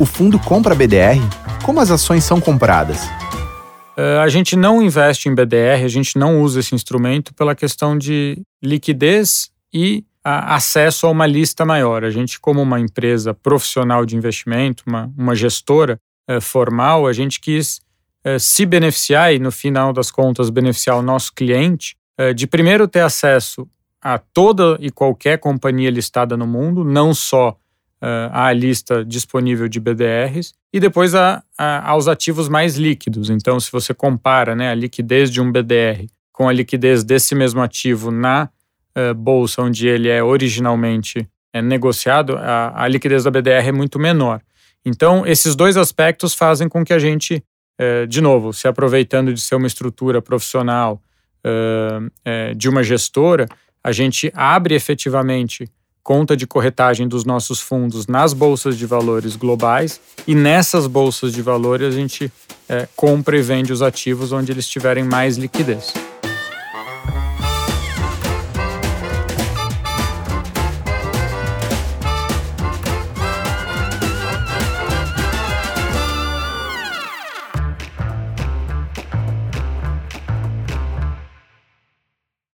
O fundo compra BDR? Como as ações são compradas? Uh, a gente não investe em BDR, a gente não usa esse instrumento pela questão de liquidez e acesso a uma lista maior. A gente, como uma empresa profissional de investimento, uma, uma gestora uh, formal, a gente quis uh, se beneficiar e, no final das contas, beneficiar o nosso cliente de primeiro ter acesso a toda e qualquer companhia listada no mundo, não só à lista disponível de BDRs, e depois a, a, aos ativos mais líquidos. Então, se você compara né, a liquidez de um BDR com a liquidez desse mesmo ativo na uh, bolsa onde ele é originalmente é, negociado, a, a liquidez da BDR é muito menor. Então, esses dois aspectos fazem com que a gente, uh, de novo, se aproveitando de ser uma estrutura profissional de uma gestora, a gente abre efetivamente conta de corretagem dos nossos fundos nas bolsas de valores globais e nessas bolsas de valores a gente é, compra e vende os ativos onde eles tiverem mais liquidez.